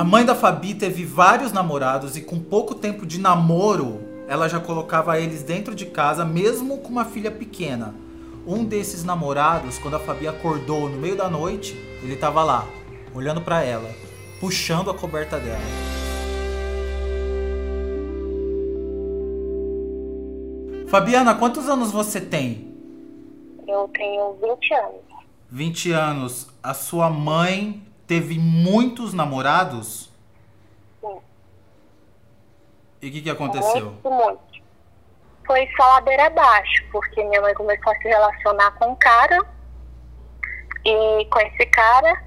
A mãe da Fabi teve vários namorados e com pouco tempo de namoro, ela já colocava eles dentro de casa, mesmo com uma filha pequena. Um desses namorados, quando a Fabi acordou no meio da noite, ele tava lá, olhando para ela, puxando a coberta dela. Fabiana, quantos anos você tem? Eu tenho 20 anos. 20 anos. A sua mãe teve muitos namorados? Sim. E o que, que aconteceu? Muito, muito. Foi só ladeira abaixo, porque minha mãe começou a se relacionar com um cara, e com esse cara,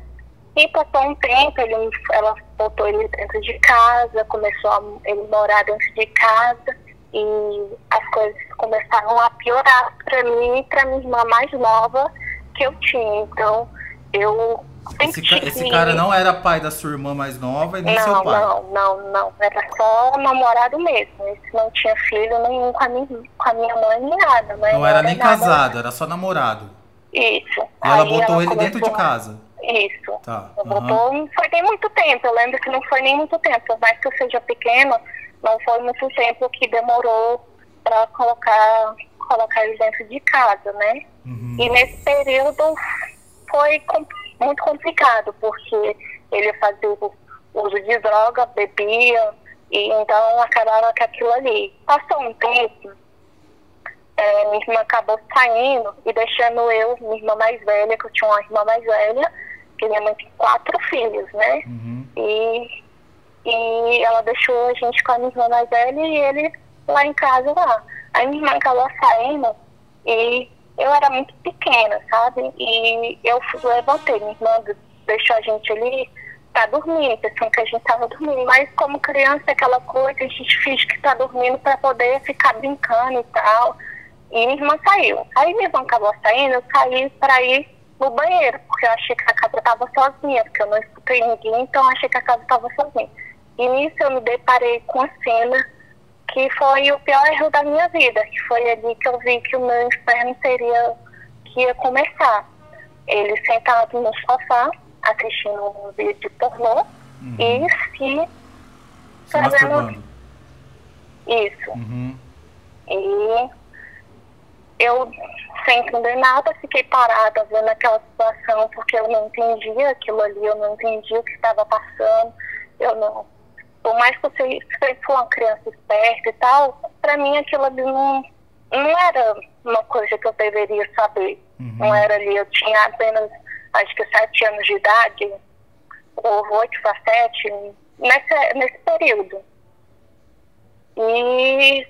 e passou um tempo, ele, ela botou ele dentro de casa, começou a ele morar dentro de casa, e as coisas começaram a piorar para mim e para minha irmã mais nova que eu tinha. Então, eu esse, ca esse, cara não era pai da sua irmã mais nova e nem não, seu pai? Não, não, não. Era só namorado mesmo. Esse não tinha filho nenhum com a minha, com a minha mãe nem nada. Não, não era, era nem nada. casado, era só namorado. Isso. E ela Aí botou ela ele dentro de casa? Isso. Tá. Uhum. Botou, não foi nem muito tempo. Eu lembro que não foi nem muito tempo. Por mais que eu seja pequena, não foi muito tempo que demorou para colocar, colocar ele dentro de casa, né? Uhum. E nesse período foi muito complicado, porque ele fazia uso de droga, bebia, e então acabava com aquilo ali. Passou um tempo, é, minha irmã acabou saindo e deixando eu, minha irmã mais velha, que eu tinha uma irmã mais velha, que minha mãe tem quatro filhos, né? Uhum. E e ela deixou a gente com a minha irmã mais velha e ele lá em casa lá. Aí minha irmã acabou saindo e eu era muito pequena, sabe? E eu levantei, minha irmã deixou a gente ali pra dormir, pensando que a gente tava dormindo. Mas como criança, aquela coisa, a gente finge que tá dormindo para poder ficar brincando e tal. E minha irmã saiu. Aí minha irmã acabou saindo, eu saí para ir no banheiro, porque eu achei que a casa tava sozinha, porque eu não escutei ninguém, então eu achei que a casa tava sozinha. E nisso eu me deparei com a cena que foi o pior erro da minha vida, que foi ali que eu vi que o meu inferno seria que ia começar. Ele sentado no sofá, assistindo um vídeo pornô uhum. e se, se fazendo isso. Uhum. E eu, sem entender nada, fiquei parada vendo aquela situação porque eu não entendia aquilo ali, eu não entendia o que estava passando, eu não por mais que você sempre for uma criança esperta e tal, para mim aquilo ali não, não era uma coisa que eu deveria saber. Uhum. Não era ali, eu tinha apenas, acho que sete anos de idade, ou oito para sete, nesse, nesse período. E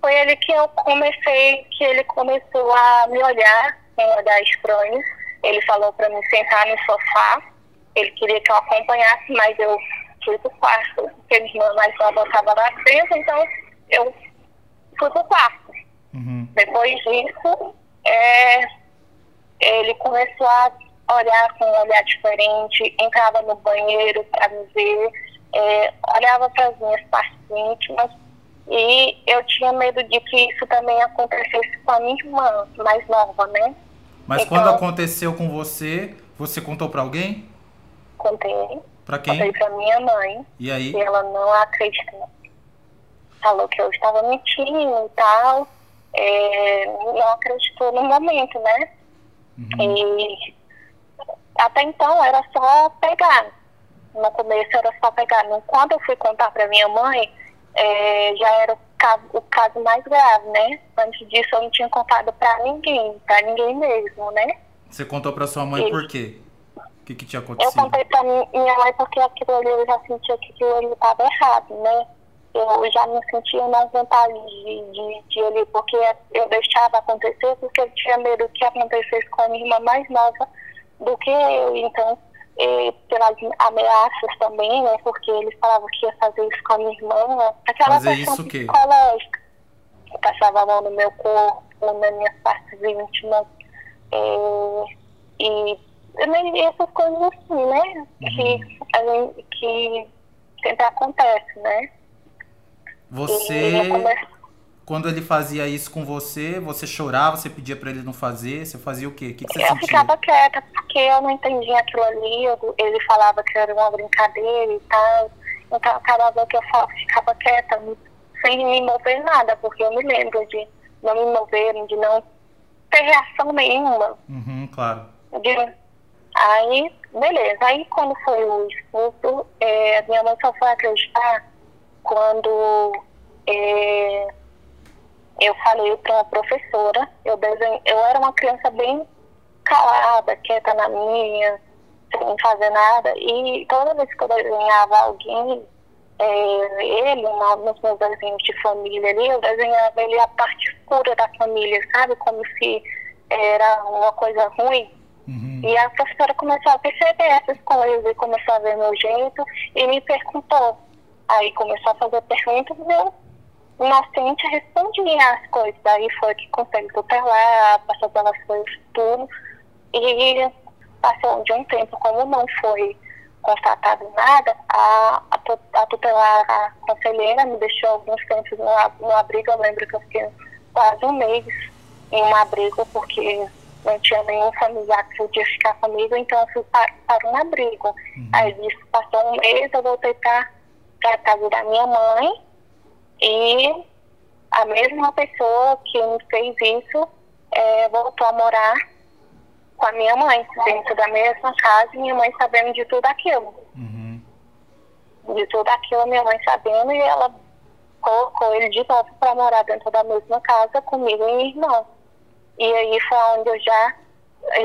foi ali que eu comecei, que ele começou a me olhar, em olhar estranho. Ele falou para me sentar no sofá. Ele queria que eu acompanhasse, mas eu fui pro quarto, porque minha irmã mais nova estava lá presa, então eu fui pro quarto. Uhum. Depois disso, é, ele começou a olhar com um olhar diferente, entrava no banheiro para me ver, é, olhava para as minhas partes íntimas e eu tinha medo de que isso também acontecesse com a minha irmã mais nova, né? Mas então, quando aconteceu com você, você contou para alguém? Contei. Pra quem? Contei pra minha mãe. E aí? E ela não acreditou. Falou que eu estava mentindo e tal. É, não acreditou no momento, né? Uhum. E até então era só pegar. No começo era só pegar. Quando eu fui contar pra minha mãe, é, já era o caso, o caso mais grave, né? Antes disso eu não tinha contado pra ninguém, pra ninguém mesmo, né? Você contou pra sua mãe Isso. por quê? Que, que tinha acontecido? Eu contei pra minha mãe porque aquilo ali eu já sentia que aquilo ali estava errado, né? Eu já me sentia não vontade de, de, de ele, porque eu deixava acontecer porque eu tinha medo que acontecesse com a minha irmã mais nova do que eu. Então, e, pelas ameaças também, né? Porque eles falavam que ia fazer isso com a minha irmã. Aquela fazer isso psicológica. Passava a mão no meu corpo, nas minhas partes íntimas. É, e e essas coisas assim, né? Uhum. Que, a gente, que sempre acontece, né? Você. quando ele fazia isso com você, você chorava, você pedia para ele não fazer, você fazia o quê? O que, que você eu sentia? ficava quieta, porque eu não entendia aquilo ali, eu, ele falava que era uma brincadeira e tal, então acabava que eu ficava quieta, sem me mover nada, porque eu me lembro de não me mover, de não ter reação nenhuma. Uhum, claro. De, aí, beleza. Aí quando foi o expulso, é, minha mãe só foi acreditar quando é, eu falei para uma professora, eu, desenho, eu era uma criança bem calada, quieta na minha, sem fazer nada, e toda vez que eu desenhava alguém, é, ele, nos meus desenhos de família ali, eu desenhava ele a parte escura da família, sabe? Como se era uma coisa ruim. Uhum. E a professora começou a perceber essas coisas e começou a ver meu jeito e me perguntou. Aí começou a fazer perguntas e eu, inocente, respondia as coisas. Daí foi que consegui tutelar, passou pelas coisas tudo. E passou de um tempo, como não foi constatado nada, a, a, a tutelar, a conselheira me deixou alguns tempos no, no abrigo. Eu lembro que eu fiquei quase um mês em um abrigo, porque não tinha nenhum familiar que podia ficar comigo, então eu fui para, para um abrigo. Uhum. Aí passou um mês, eu voltei para a casa da minha mãe e a mesma pessoa que me fez isso é, voltou a morar com a minha mãe, dentro da mesma casa, e minha mãe sabendo de tudo aquilo. Uhum. De tudo aquilo, minha mãe sabendo, e ela colocou ele de novo para morar dentro da mesma casa comigo e minha irmã. E aí foi onde eu já,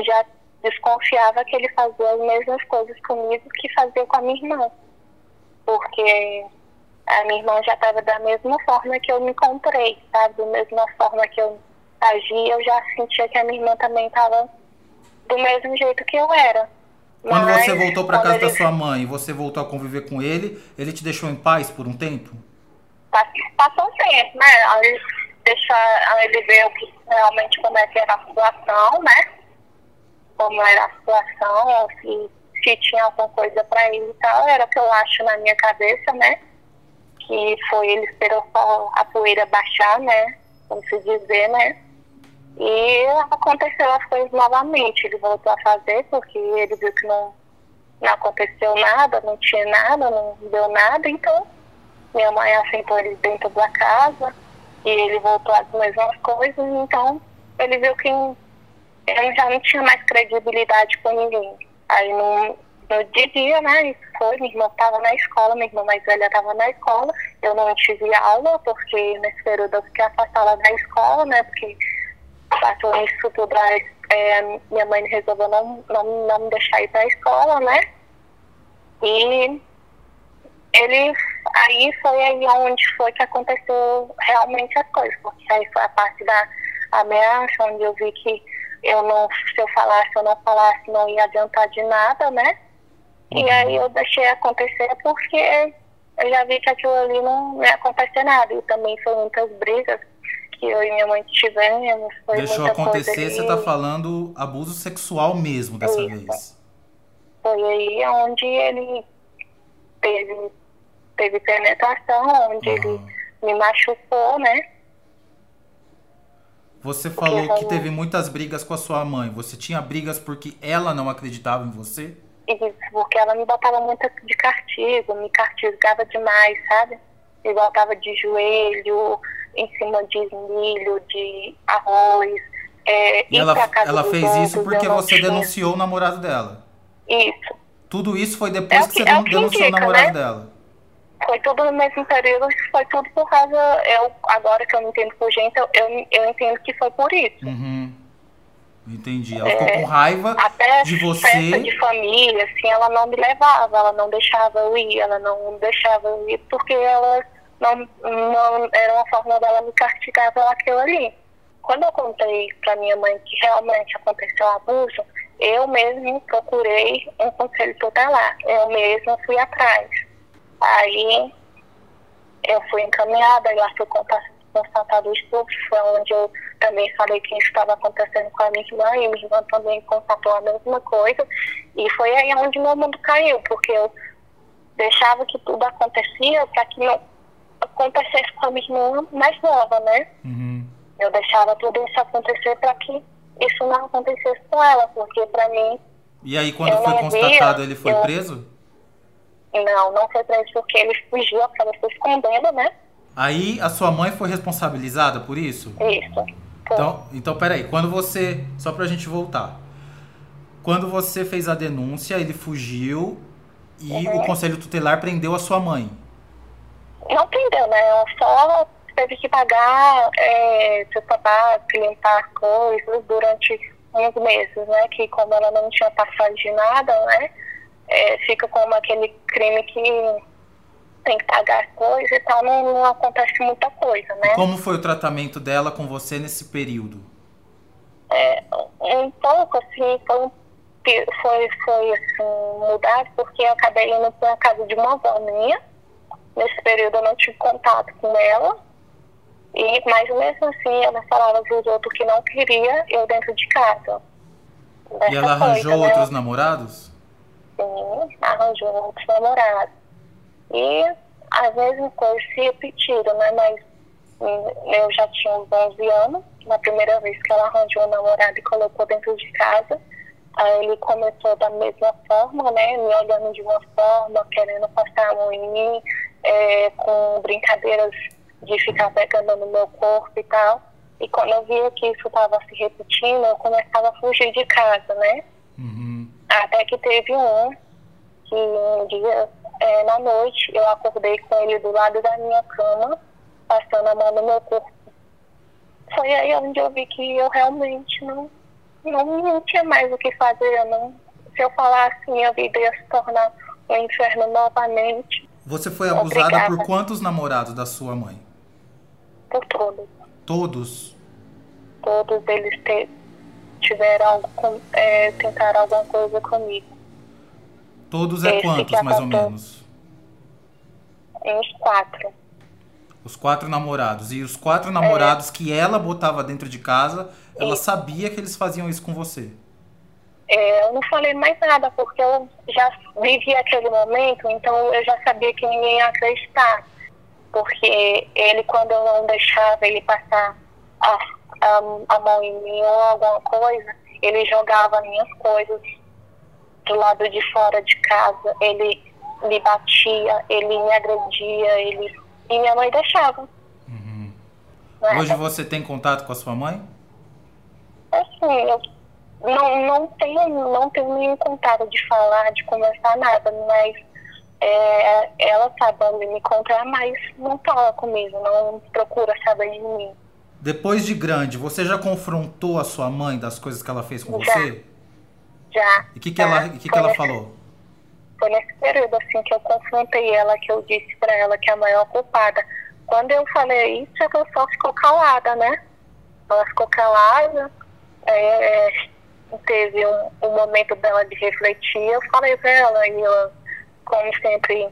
já desconfiava que ele fazia as mesmas coisas comigo que fazia com a minha irmã. Porque a minha irmã já estava da mesma forma que eu me comprei, sabe? Da mesma forma que eu agia, eu já sentia que a minha irmã também estava do mesmo jeito que eu era. Quando Mas, você voltou para casa ele... da sua mãe e você voltou a conviver com ele, ele te deixou em paz por um tempo? Passou um tempo, né? Ele deixar ele ver o que realmente como é que era a situação, né? Como era a situação, se, se tinha alguma coisa para ele e tal, era o que eu acho na minha cabeça, né? Que foi ele esperou só a poeira baixar, né? Como se dizer, né? E aconteceu as coisas novamente. Ele voltou a fazer porque ele viu que não, não aconteceu nada, não tinha nada, não deu nada, então minha mãe aceitou ele dentro da casa e ele voltou às mesmas coisas, então ele viu que ele já não tinha mais credibilidade com ninguém. Aí no, no dia, né, isso foi, minha irmã estava na escola, minha irmã mais velha estava na escola, eu não tive aula, porque nesse período eu fiquei afastada da escola, né, porque passou isso tudo, é, minha mãe resolveu não, não, não me deixar ir para a escola, né, e ele aí foi aí onde foi que aconteceu realmente as coisas, porque aí foi a parte da ameaça, onde eu vi que eu não, se eu falasse ou não falasse, não ia adiantar de nada, né? Uhum. E aí eu deixei acontecer porque eu já vi que aquilo ali não ia acontecer nada. E também foi muitas brigas que eu e minha mãe tivemos. Foi Deixou acontecer, você está falando abuso sexual mesmo dessa Isso. vez. Foi aí onde ele teve teve penetração, onde uhum. ele me machucou, né? Você falou que teve muitas brigas com a sua mãe. Você tinha brigas porque ela não acreditava em você? Isso, porque ela me botava muito de castigo, me castigava demais, sabe? Me botava de joelho, em cima de milho, de arroz. É, e ela, ela fez outros, isso porque você tinha... denunciou o namorado dela? Isso. Tudo isso foi depois é que, que, você é denunciou indica, o namorado né? dela? Foi tudo no mesmo período, foi tudo por causa, eu, agora que eu me entendo por gente, eu, eu, eu entendo que foi por isso. Uhum. Entendi. Ela é, ficou com raiva até de você. Festa de família, assim, ela não me levava, ela não deixava eu ir, ela não deixava eu ir, porque ela não, não era uma forma dela me castigar pelaquilo ali. Quando eu contei para minha mãe que realmente aconteceu o abuso, eu mesmo procurei um conselho tutelar. Eu mesma fui atrás. Aí eu fui encaminhada, e lá fui constatado o estupro, foi onde eu também falei que isso estava acontecendo com a minha irmã, e minha irmã também constatou a mesma coisa, e foi aí onde meu mundo caiu, porque eu deixava que tudo acontecia para que não, acontecesse com a minha irmã mais nova, né? Uhum. Eu deixava tudo isso acontecer para que isso não acontecesse com ela, porque para mim. E aí, quando foi constatado, via, ele foi eu... preso? Não, não foi preso porque ele fugiu, acabou se escondendo, né? Aí a sua mãe foi responsabilizada por isso? Isso. Então, então, peraí, quando você. Só pra gente voltar. Quando você fez a denúncia, ele fugiu e uhum. o conselho tutelar prendeu a sua mãe. Não prendeu, né? Ela só teve que pagar é, seu tabaco, limpar coisas durante uns meses, né? Que como ela não tinha passado de nada, né? É, fica como aquele crime que tem que pagar coisas e tal, não, não acontece muita coisa, né? Como foi o tratamento dela com você nesse período? É, um pouco, assim, foi, foi, foi assim, mudado, porque eu acabei indo para a casa de uma avó minha. Nesse período eu não tive contato com ela. E, mas mesmo assim, ela falava para os outros que não queria eu dentro de casa. e ela arranjou coisa, né? outros né? namorados? Arranjou outros namorados. E as mesmas coisas se repetiram, né? Mas hum, eu já tinha uns 11 anos, na primeira vez que ela arranjou um namorado e colocou dentro de casa. Aí ele começou da mesma forma, né? Me olhando de uma forma, querendo passar a mão em mim, é, com brincadeiras de ficar pegando no meu corpo e tal. E quando eu via que isso estava se repetindo, eu começava a fugir de casa, né? Uhum. Até que teve um que um dia é, na noite eu acordei com ele do lado da minha cama, passando a mão no meu corpo. Foi aí onde eu vi que eu realmente não, não, não tinha mais o que fazer. Não, se eu falasse, minha vida ia se tornar um inferno novamente. Você foi abusada Obrigada. por quantos namorados da sua mãe? Por todos. Todos? Todos eles te, tiveram é, tentaram alguma coisa comigo. Todos é quantos, mais ou menos? Uns quatro. Os quatro namorados. E os quatro namorados é. que ela botava dentro de casa, ela e... sabia que eles faziam isso com você? É, eu não falei mais nada, porque eu já vivi aquele momento, então eu já sabia que ninguém ia acreditar. Porque ele, quando eu não deixava ele passar a, a, a mão em mim ou alguma coisa, ele jogava minhas coisas do lado de fora de casa, ele me batia, ele me agredia, ele e minha mãe deixava. Uhum. Né? Hoje você tem contato com a sua mãe? Assim, eu não, não tenho não tenho nenhum contato de falar, de conversar nada, mas é, ela sabe onde me encontrar, mas não fala comigo, não procura saber de mim. Depois de grande, você já confrontou a sua mãe das coisas que ela fez com já. você? Já. E o que, que, ela, que, que ela falou? Foi nesse período assim que eu confrontei ela, que eu disse para ela que é a maior culpada. Quando eu falei isso, ela só ficou calada, né? Ela ficou calada. É, teve um, um, momento dela de refletir. Eu falei pra ela e ela, como sempre,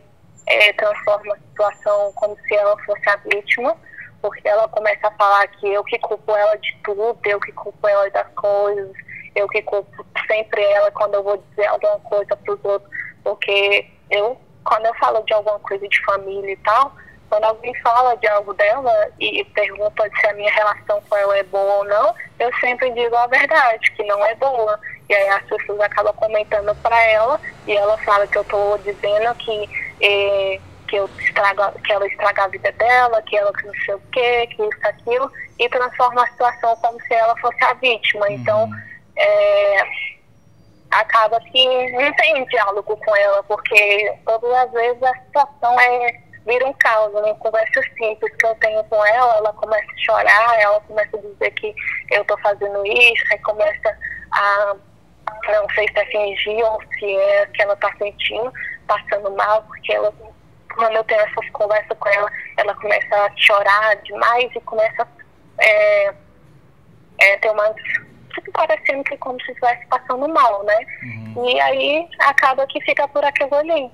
é, transforma a situação como se ela fosse a vítima, porque ela começa a falar que eu que culpo ela de tudo, eu que culpo ela das coisas, eu que culpo sempre ela quando eu vou dizer alguma coisa para os outros, porque eu, quando eu falo de alguma coisa de família e tal, quando alguém fala de algo dela e pergunta se a minha relação com ela é boa ou não, eu sempre digo a verdade, que não é boa. E aí as pessoas acabam comentando para ela e ela fala que eu estou dizendo que, eh, que, eu estrago, que ela estraga a vida dela, que ela não sei o quê, que isso, aquilo, e transforma a situação como se ela fosse a vítima. Então, uhum. É, acaba que não tem diálogo com ela, porque todas as vezes a situação é vira um caos, uma conversa simples que eu tenho com ela, ela começa a chorar, ela começa a dizer que eu estou fazendo isso, aí começa a não sei se é fingir ou se é que ela está sentindo, passando mal, porque ela, quando eu tenho essas conversas com ela, ela começa a chorar demais e começa a é, é, ter uma parecendo que como se estivesse passando mal, né? Uhum. E aí acaba que fica por aquilo ali.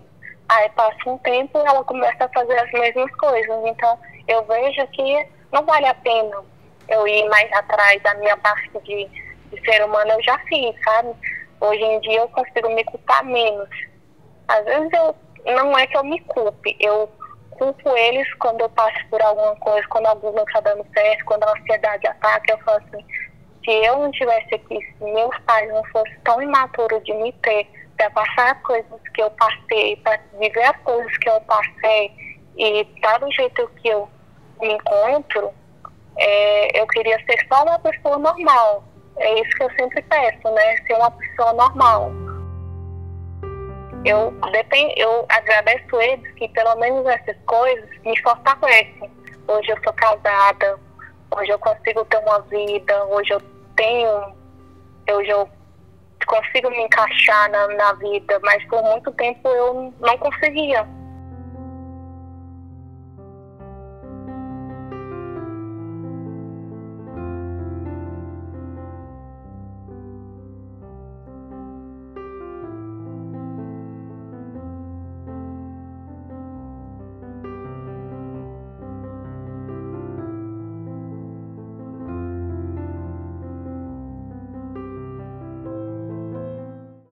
Aí passa um tempo e ela começa a fazer as mesmas coisas. Então eu vejo que não vale a pena eu ir mais atrás da minha parte de, de ser humano, eu já fiz, sabe? Hoje em dia eu consigo me culpar menos. Às vezes eu não é que eu me culpe, eu culpo eles quando eu passo por alguma coisa, quando algo não está dando certo, quando a ansiedade ataca, eu falo assim, se eu não tivesse aqui, se meus pais não fossem tão imaturos de me ter, para passar as coisas que eu passei, para viver as coisas que eu passei e estar tá do jeito que eu me encontro, é, eu queria ser só uma pessoa normal. É isso que eu sempre peço, né? Ser uma pessoa normal. Eu, eu agradeço eles que pelo menos essas coisas me fortalecem. Hoje eu sou casada, hoje eu consigo ter uma vida, hoje eu tenho, hoje eu consigo me encaixar na, na vida, mas por muito tempo eu não conseguia